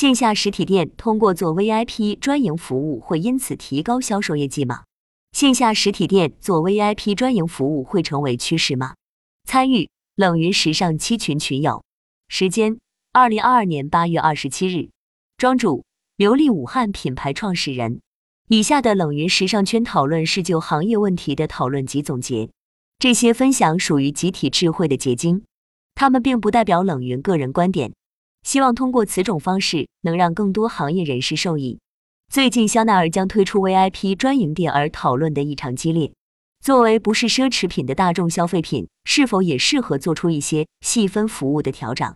线下实体店通过做 VIP 专营服务会因此提高销售业绩吗？线下实体店做 VIP 专营服务会成为趋势吗？参与冷云时尚七群群友，时间二零二二年八月二十七日，庄主刘丽武汉品牌创始人。以下的冷云时尚圈讨论是就行业问题的讨论及总结，这些分享属于集体智慧的结晶，他们并不代表冷云个人观点。希望通过此种方式，能让更多行业人士受益。最近，香奈儿将推出 VIP 专营店，而讨论的异常激烈。作为不是奢侈品的大众消费品，是否也适合做出一些细分服务的调整？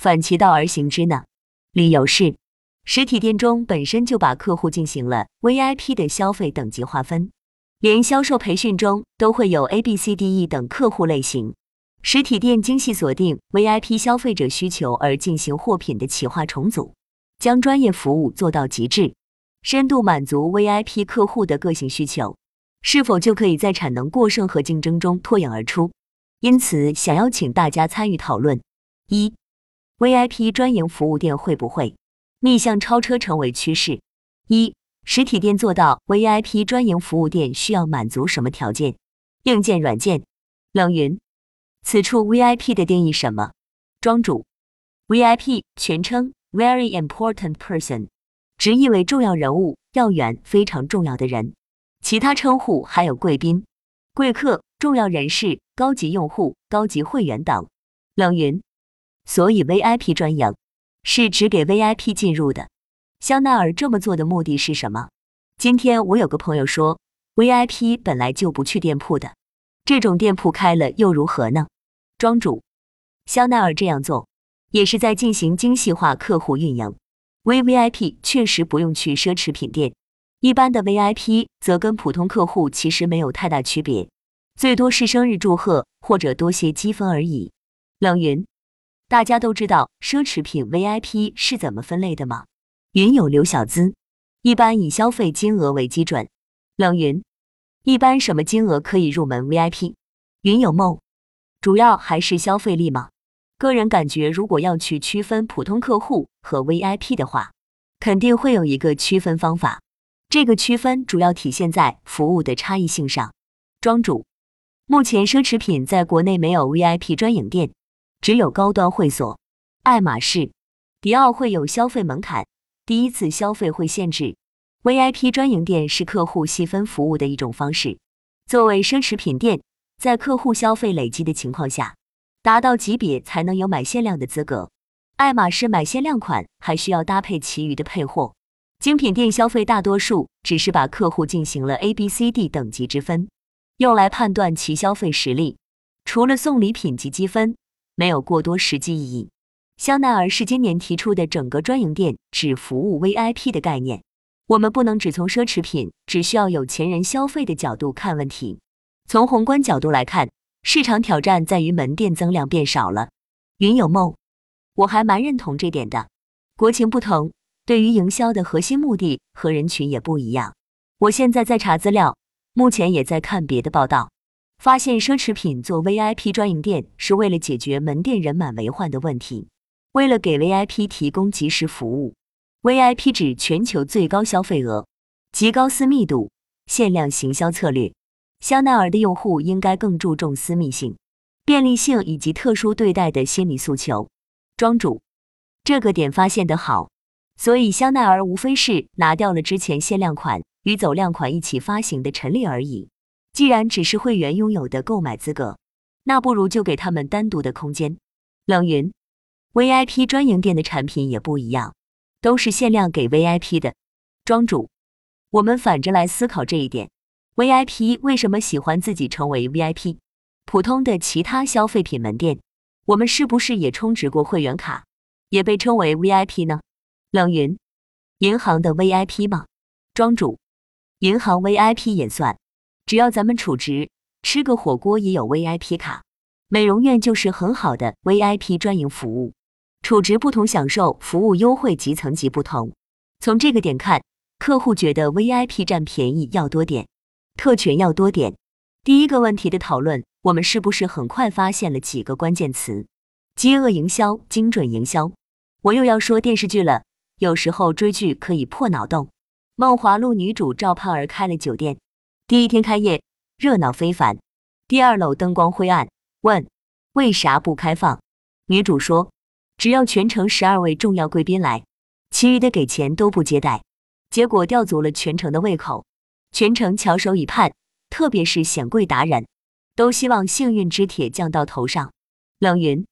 反其道而行之呢？理由是，实体店中本身就把客户进行了 VIP 的消费等级划分，连销售培训中都会有 A、B、C、D、E 等客户类型。实体店精细锁定 VIP 消费者需求而进行货品的企划重组，将专业服务做到极致，深度满足 VIP 客户的个性需求，是否就可以在产能过剩和竞争中脱颖而出？因此，想邀请大家参与讨论：一、VIP 专营服务店会不会逆向超车成为趋势？一、实体店做到 VIP 专营服务店需要满足什么条件？硬件、软件？冷云。此处 VIP 的定义什么？庄主，VIP 全称 Very Important Person，直译为重要人物、要员、非常重要的人。其他称呼还有贵宾、贵客、重要人士、高级用户、高级会员等。冷云，所以 VIP 专营是只给 VIP 进入的。香奈儿这么做的目的是什么？今天我有个朋友说，VIP 本来就不去店铺的。这种店铺开了又如何呢？庄主，香奈儿这样做也是在进行精细化客户运营。VVIP 确实不用去奢侈品店，一般的 VIP 则跟普通客户其实没有太大区别，最多是生日祝贺或者多些积分而已。冷云，大家都知道奢侈品 VIP 是怎么分类的吗？云有刘小资，一般以消费金额为基准。冷云。一般什么金额可以入门 VIP？云有梦，主要还是消费力吗？个人感觉，如果要去区分普通客户和 VIP 的话，肯定会有一个区分方法。这个区分主要体现在服务的差异性上。庄主，目前奢侈品在国内没有 VIP 专营店，只有高端会所。爱马仕、迪奥会有消费门槛，第一次消费会限制。VIP 专营店是客户细分服务的一种方式。作为奢侈品店，在客户消费累积的情况下，达到级别才能有买限量的资格。爱马仕买限量款还需要搭配其余的配货。精品店消费大多数只是把客户进行了 A、B、C、D 等级之分，用来判断其消费实力。除了送礼品及积分，没有过多实际意义。香奈儿是今年提出的整个专营店只服务 VIP 的概念。我们不能只从奢侈品只需要有钱人消费的角度看问题。从宏观角度来看，市场挑战在于门店增量变少了。云有梦，我还蛮认同这点的。国情不同，对于营销的核心目的和人群也不一样。我现在在查资料，目前也在看别的报道，发现奢侈品做 VIP 专营店是为了解决门店人满为患的问题，为了给 VIP 提供及时服务。VIP 指全球最高消费额、极高私密度、限量行销策略。香奈儿的用户应该更注重私密性、便利性以及特殊对待的心理诉求。庄主，这个点发现的好。所以香奈儿无非是拿掉了之前限量款与走量款一起发行的陈列而已。既然只是会员拥有的购买资格，那不如就给他们单独的空间。冷云，VIP 专营店的产品也不一样。都是限量给 VIP 的，庄主，我们反着来思考这一点：VIP 为什么喜欢自己成为 VIP？普通的其他消费品门店，我们是不是也充值过会员卡，也被称为 VIP 呢？冷云，银行的 VIP 吗？庄主，银行 VIP 也算，只要咱们储值，吃个火锅也有 VIP 卡。美容院就是很好的 VIP 专营服务。储值不同，享受服务优惠及层级不同。从这个点看，客户觉得 VIP 占便宜要多点，特权要多点。第一个问题的讨论，我们是不是很快发现了几个关键词？饥饿营销、精准营销。我又要说电视剧了，有时候追剧可以破脑洞。梦华录女主赵盼儿开了酒店，第一天开业热闹非凡。第二楼灯光灰暗，问为啥不开放？女主说只要全程十二位重要贵宾来，其余的给钱都不接待。结果吊足了全城的胃口，全程翘首以盼，特别是显贵达人，都希望幸运之铁降到头上。冷云，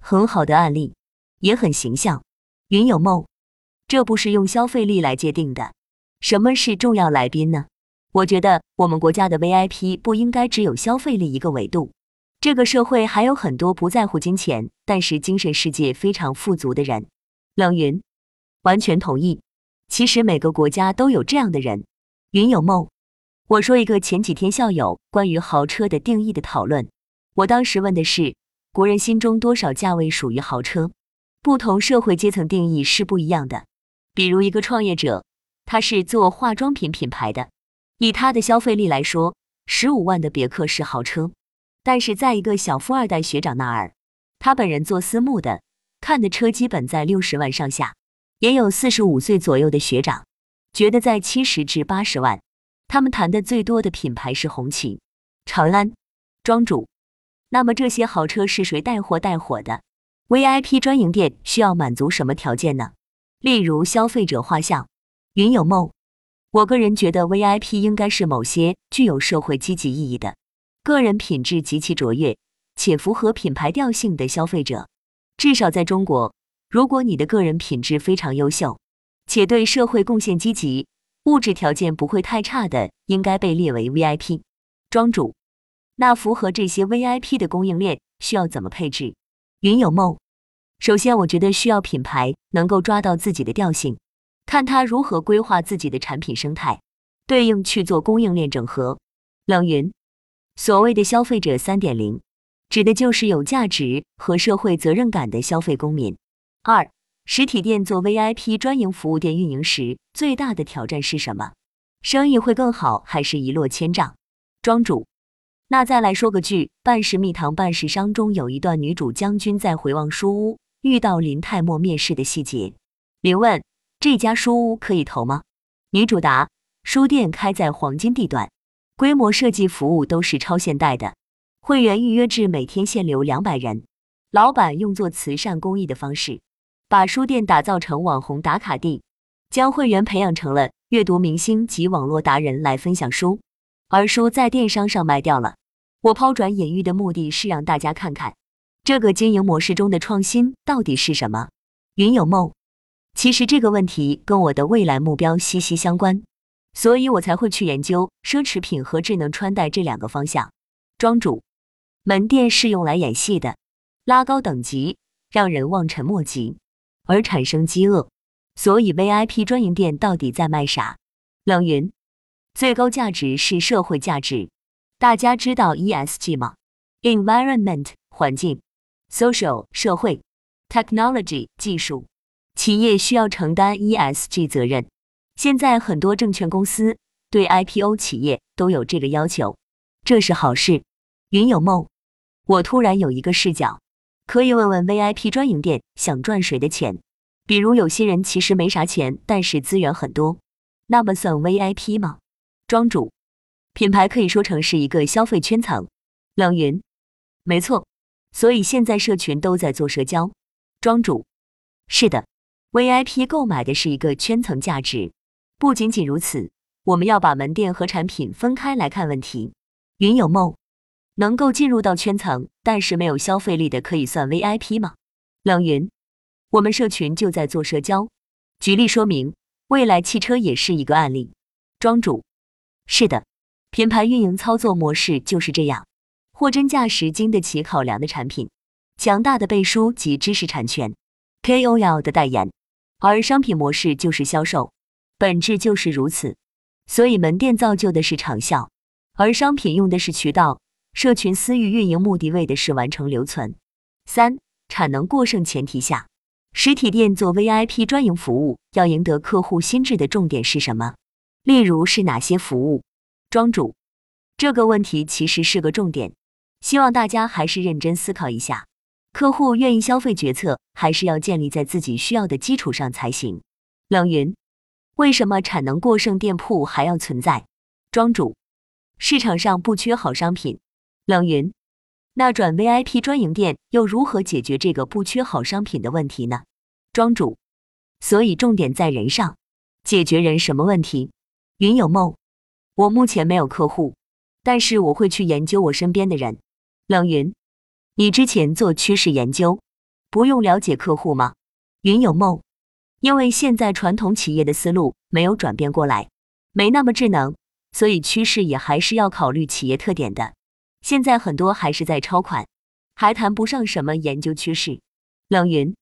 很好的案例，也很形象。云有梦，这不是用消费力来界定的。什么是重要来宾呢？我觉得我们国家的 VIP 不应该只有消费力一个维度。这个社会还有很多不在乎金钱，但是精神世界非常富足的人。冷云，完全同意。其实每个国家都有这样的人。云有梦，我说一个前几天校友关于豪车的定义的讨论。我当时问的是，国人心中多少价位属于豪车？不同社会阶层定义是不一样的。比如一个创业者。他是做化妆品品牌的，以他的消费力来说，十五万的别克是豪车。但是在一个小富二代学长那儿，他本人做私募的，看的车基本在六十万上下。也有四十五岁左右的学长，觉得在七十至八十万。他们谈的最多的品牌是红旗、长安、庄主。那么这些豪车是谁带货带火的？VIP 专营店需要满足什么条件呢？例如消费者画像。云有梦，我个人觉得 VIP 应该是某些具有社会积极意义的、个人品质极其卓越且符合品牌调性的消费者。至少在中国，如果你的个人品质非常优秀，且对社会贡献积极，物质条件不会太差的，应该被列为 VIP。庄主，那符合这些 VIP 的供应链需要怎么配置？云有梦，首先我觉得需要品牌能够抓到自己的调性。看他如何规划自己的产品生态，对应去做供应链整合。冷云，所谓的消费者三点零，指的就是有价值和社会责任感的消费公民。二，实体店做 VIP 专营服务店运营时，最大的挑战是什么？生意会更好，还是一落千丈？庄主，那再来说个剧《半世蜜糖半世伤》中有一段女主将军在回望书屋遇到林太墨面试的细节。林问。这家书屋可以投吗？女主答：书店开在黄金地段，规模、设计、服务都是超现代的，会员预约制，每天限流两百人。老板用做慈善公益的方式，把书店打造成网红打卡地，将会员培养成了阅读明星及网络达人来分享书，而书在电商上卖掉了。我抛砖引玉的目的是让大家看看这个经营模式中的创新到底是什么。云有梦。其实这个问题跟我的未来目标息息相关，所以我才会去研究奢侈品和智能穿戴这两个方向。庄主，门店是用来演戏的，拉高等级，让人望尘莫及，而产生饥饿。所以 VIP 专营店到底在卖啥？冷云，最高价值是社会价值。大家知道 ESG 吗？Environment 环境，Social 社会，Technology 技术。企业需要承担 ESG 责任，现在很多证券公司对 IPO 企业都有这个要求，这是好事。云有梦，我突然有一个视角，可以问问 VIP 专营店想赚谁的钱？比如有些人其实没啥钱，但是资源很多，那么算 VIP 吗？庄主，品牌可以说成是一个消费圈层。冷云，没错，所以现在社群都在做社交。庄主，是的。VIP 购买的是一个圈层价值，不仅仅如此，我们要把门店和产品分开来看问题。云有梦，能够进入到圈层，但是没有消费力的，可以算 VIP 吗？冷云，我们社群就在做社交，举例说明，未来汽车也是一个案例。庄主，是的，品牌运营操作模式就是这样，货真价实、经得起考量的产品，强大的背书及知识产权，KOL 的代言。而商品模式就是销售，本质就是如此。所以门店造就的是长效，而商品用的是渠道。社群私域运营目的为的是完成留存。三产能过剩前提下，实体店做 VIP 专营服务，要赢得客户心智的重点是什么？例如是哪些服务？庄主，这个问题其实是个重点，希望大家还是认真思考一下。客户愿意消费决策，还是要建立在自己需要的基础上才行。冷云：为什么产能过剩店铺还要存在？庄主：市场上不缺好商品。冷云：那转 VIP 专营店又如何解决这个不缺好商品的问题呢？庄主：所以重点在人上，解决人什么问题？云有梦：我目前没有客户，但是我会去研究我身边的人。冷云：你之前做趋势研究，不用了解客户吗？云有梦：因为现在传统企业的思路没有转变过来，没那么智能，所以趋势也还是要考虑企业特点的。现在很多还是在抄款，还谈不上什么研究趋势。冷云：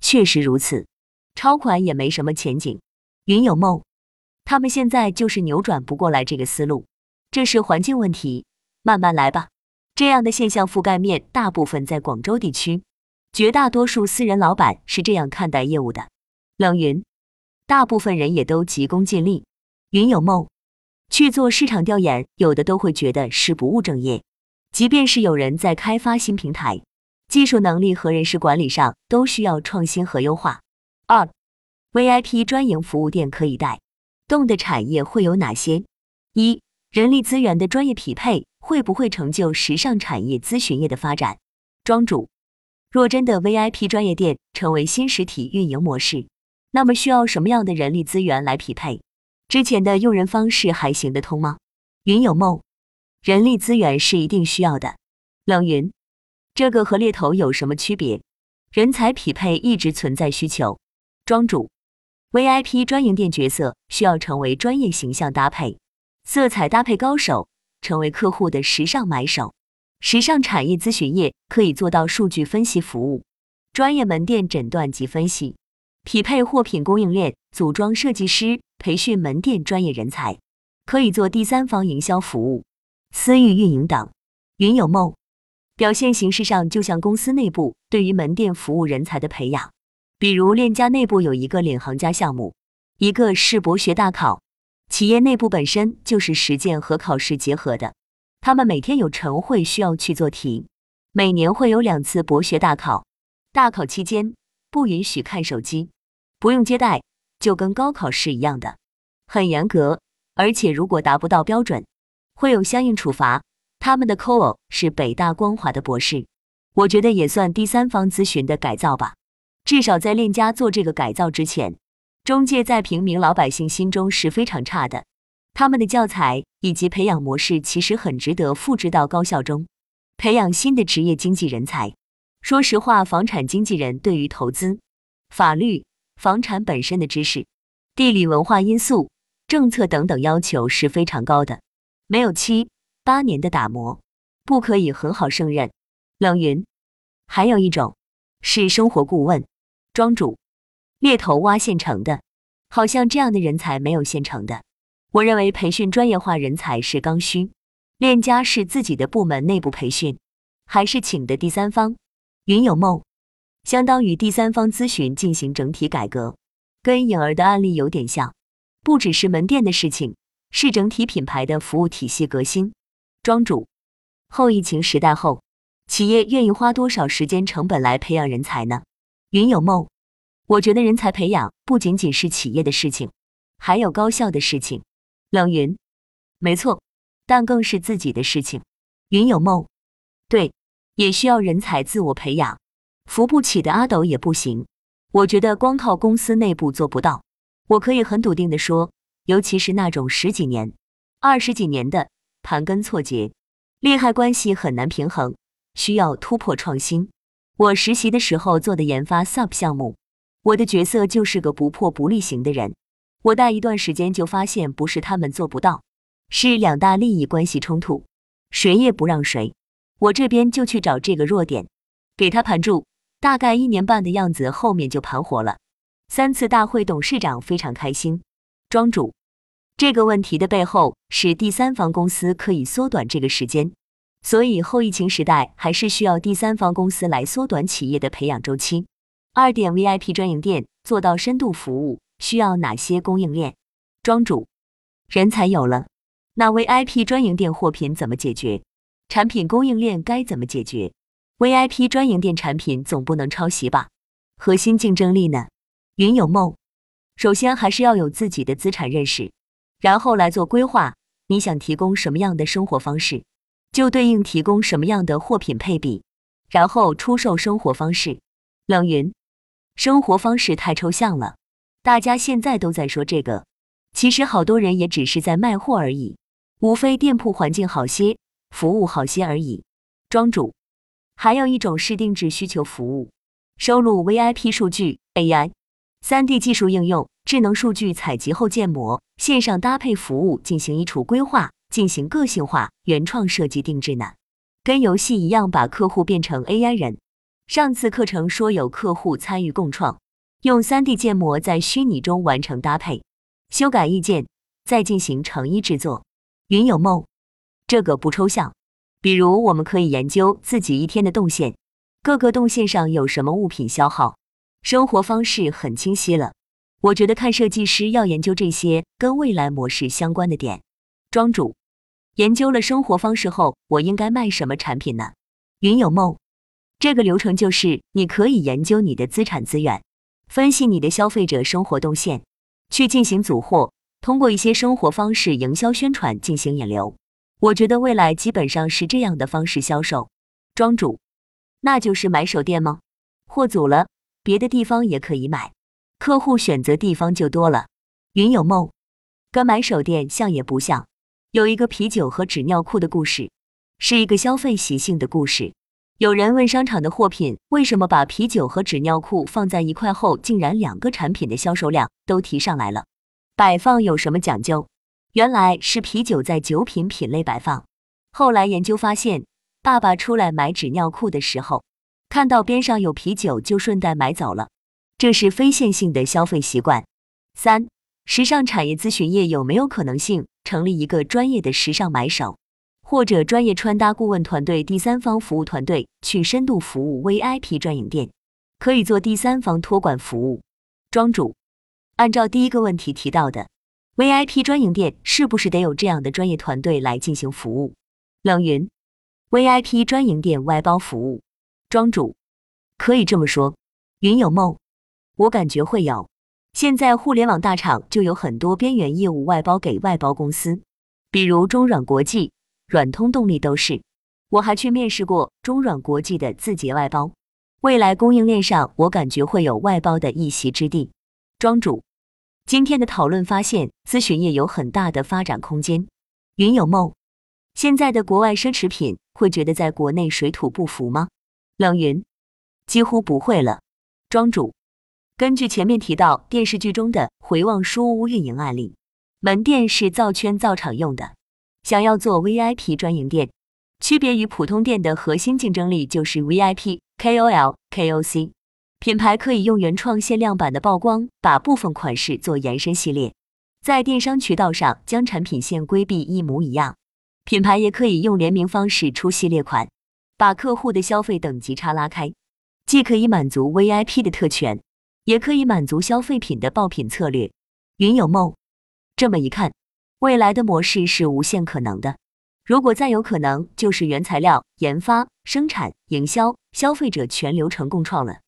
确实如此，抄款也没什么前景。云有梦：他们现在就是扭转不过来这个思路，这是环境问题，慢慢来吧。这样的现象覆盖面大部分在广州地区，绝大多数私人老板是这样看待业务的。冷云，大部分人也都急功近利。云有梦，去做市场调研，有的都会觉得是不务正业。即便是有人在开发新平台，技术能力和人事管理上都需要创新和优化。二，VIP 专营服务店可以带动的产业会有哪些？一，人力资源的专业匹配。会不会成就时尚产业咨询业的发展？庄主，若真的 VIP 专业店成为新实体运营模式，那么需要什么样的人力资源来匹配？之前的用人方式还行得通吗？云有梦，人力资源是一定需要的。冷云，这个和猎头有什么区别？人才匹配一直存在需求。庄主，VIP 专营店角色需要成为专业形象搭配、色彩搭配高手。成为客户的时尚买手，时尚产业咨询业可以做到数据分析服务、专业门店诊断及分析、匹配货品供应链、组装设计师、培训门店专业人才，可以做第三方营销服务、私域运营等。云有梦，表现形式上就像公司内部对于门店服务人才的培养，比如链家内部有一个领航家项目，一个是博学大考。企业内部本身就是实践和考试结合的，他们每天有晨会需要去做题，每年会有两次博学大考。大考期间不允许看手机，不用接待，就跟高考是一样的，很严格。而且如果达不到标准，会有相应处罚。他们的 co 是北大光华的博士，我觉得也算第三方咨询的改造吧，至少在链家做这个改造之前。中介在平民老百姓心中是非常差的，他们的教材以及培养模式其实很值得复制到高校中，培养新的职业经纪人才。说实话，房产经纪人对于投资、法律、房产本身的知识、地理文化因素、政策等等要求是非常高的，没有七八年的打磨，不可以很好胜任。冷云，还有一种是生活顾问，庄主。猎头挖现成的，好像这样的人才没有现成的。我认为培训专业化人才是刚需。链家是自己的部门内部培训，还是请的第三方？云有梦，相当于第三方咨询进行整体改革，跟颖儿的案例有点像，不只是门店的事情，是整体品牌的服务体系革新。庄主，后疫情时代后，企业愿意花多少时间成本来培养人才呢？云有梦。我觉得人才培养不仅仅是企业的事情，还有高校的事情。冷云，没错，但更是自己的事情。云有梦，对，也需要人才自我培养。扶不起的阿斗也不行。我觉得光靠公司内部做不到。我可以很笃定的说，尤其是那种十几年、二十几年的，盘根错节，利害关系很难平衡，需要突破创新。我实习的时候做的研发 SUP 项目。我的角色就是个不破不立型的人，我带一段时间就发现不是他们做不到，是两大利益关系冲突，谁也不让谁。我这边就去找这个弱点，给他盘住，大概一年半的样子，后面就盘活了。三次大会，董事长非常开心。庄主，这个问题的背后是第三方公司可以缩短这个时间，所以后疫情时代还是需要第三方公司来缩短企业的培养周期。二点 VIP 专营店做到深度服务需要哪些供应链？庄主，人才有了，那 VIP 专营店货品怎么解决？产品供应链该怎么解决？VIP 专营店产品总不能抄袭吧？核心竞争力呢？云有梦，首先还是要有自己的资产认识，然后来做规划。你想提供什么样的生活方式，就对应提供什么样的货品配比，然后出售生活方式。冷云，生活方式太抽象了，大家现在都在说这个，其实好多人也只是在卖货而已，无非店铺环境好些，服务好些而已。庄主，还有一种是定制需求服务，收录 VIP 数据、AI、3D 技术应用。智能数据采集后建模，线上搭配服务进行衣橱规划，进行个性化原创设计定制呢，跟游戏一样把客户变成 AI 人。上次课程说有客户参与共创，用 3D 建模在虚拟中完成搭配、修改意见，再进行成衣制作。云有梦，这个不抽象。比如我们可以研究自己一天的动线，各个动线上有什么物品消耗，生活方式很清晰了。我觉得看设计师要研究这些跟未来模式相关的点。庄主研究了生活方式后，我应该卖什么产品呢？云有梦，这个流程就是你可以研究你的资产资源，分析你的消费者生活动线，去进行组货，通过一些生活方式营销宣传进行引流。我觉得未来基本上是这样的方式销售。庄主，那就是买手店吗？货足了，别的地方也可以买。客户选择地方就多了。云有梦，跟买手店像也不像。有一个啤酒和纸尿裤的故事，是一个消费习性的故事。有人问商场的货品为什么把啤酒和纸尿裤放在一块后，竟然两个产品的销售量都提上来了？摆放有什么讲究？原来是啤酒在酒品品类摆放。后来研究发现，爸爸出来买纸尿裤的时候，看到边上有啤酒，就顺带买走了。这是非线性的消费习惯。三、时尚产业咨询业有没有可能性成立一个专业的时尚买手，或者专业穿搭顾问团队、第三方服务团队去深度服务 VIP 专营店，可以做第三方托管服务。庄主，按照第一个问题提到的，VIP 专营店是不是得有这样的专业团队来进行服务？冷云，VIP 专营店外包服务。庄主，可以这么说。云有梦。我感觉会有，现在互联网大厂就有很多边缘业务外包给外包公司，比如中软国际、软通动力都是。我还去面试过中软国际的字节外包，未来供应链上我感觉会有外包的一席之地。庄主，今天的讨论发现咨询业有很大的发展空间。云有梦，现在的国外奢侈品会觉得在国内水土不服吗？冷云，几乎不会了。庄主。根据前面提到电视剧中的回望书屋运营案例，门店是造圈造场用的。想要做 VIP 专营店，区别于普通店的核心竞争力就是 VIP、KOL、KOC。品牌可以用原创限量版的曝光，把部分款式做延伸系列，在电商渠道上将产品线规避一模一样。品牌也可以用联名方式出系列款，把客户的消费等级差拉开，既可以满足 VIP 的特权。也可以满足消费品的爆品策略。云有梦，这么一看，未来的模式是无限可能的。如果再有可能，就是原材料、研发、生产、营销、消费者全流程共创了。